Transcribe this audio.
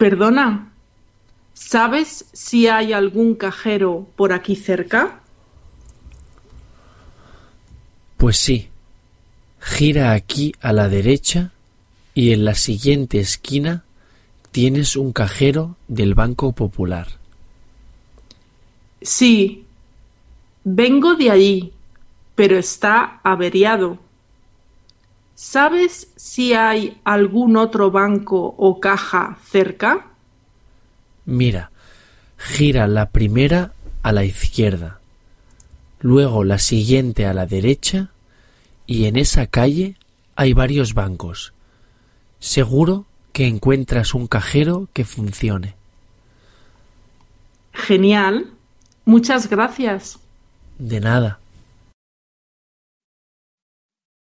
Perdona, ¿sabes si hay algún cajero por aquí cerca? Pues sí. Gira aquí a la derecha y en la siguiente esquina tienes un cajero del Banco Popular. Sí, vengo de allí, pero está averiado. ¿Sabes si hay algún otro banco o caja cerca? Mira, gira la primera a la izquierda, luego la siguiente a la derecha y en esa calle hay varios bancos. Seguro que encuentras un cajero que funcione. Genial. Muchas gracias. De nada.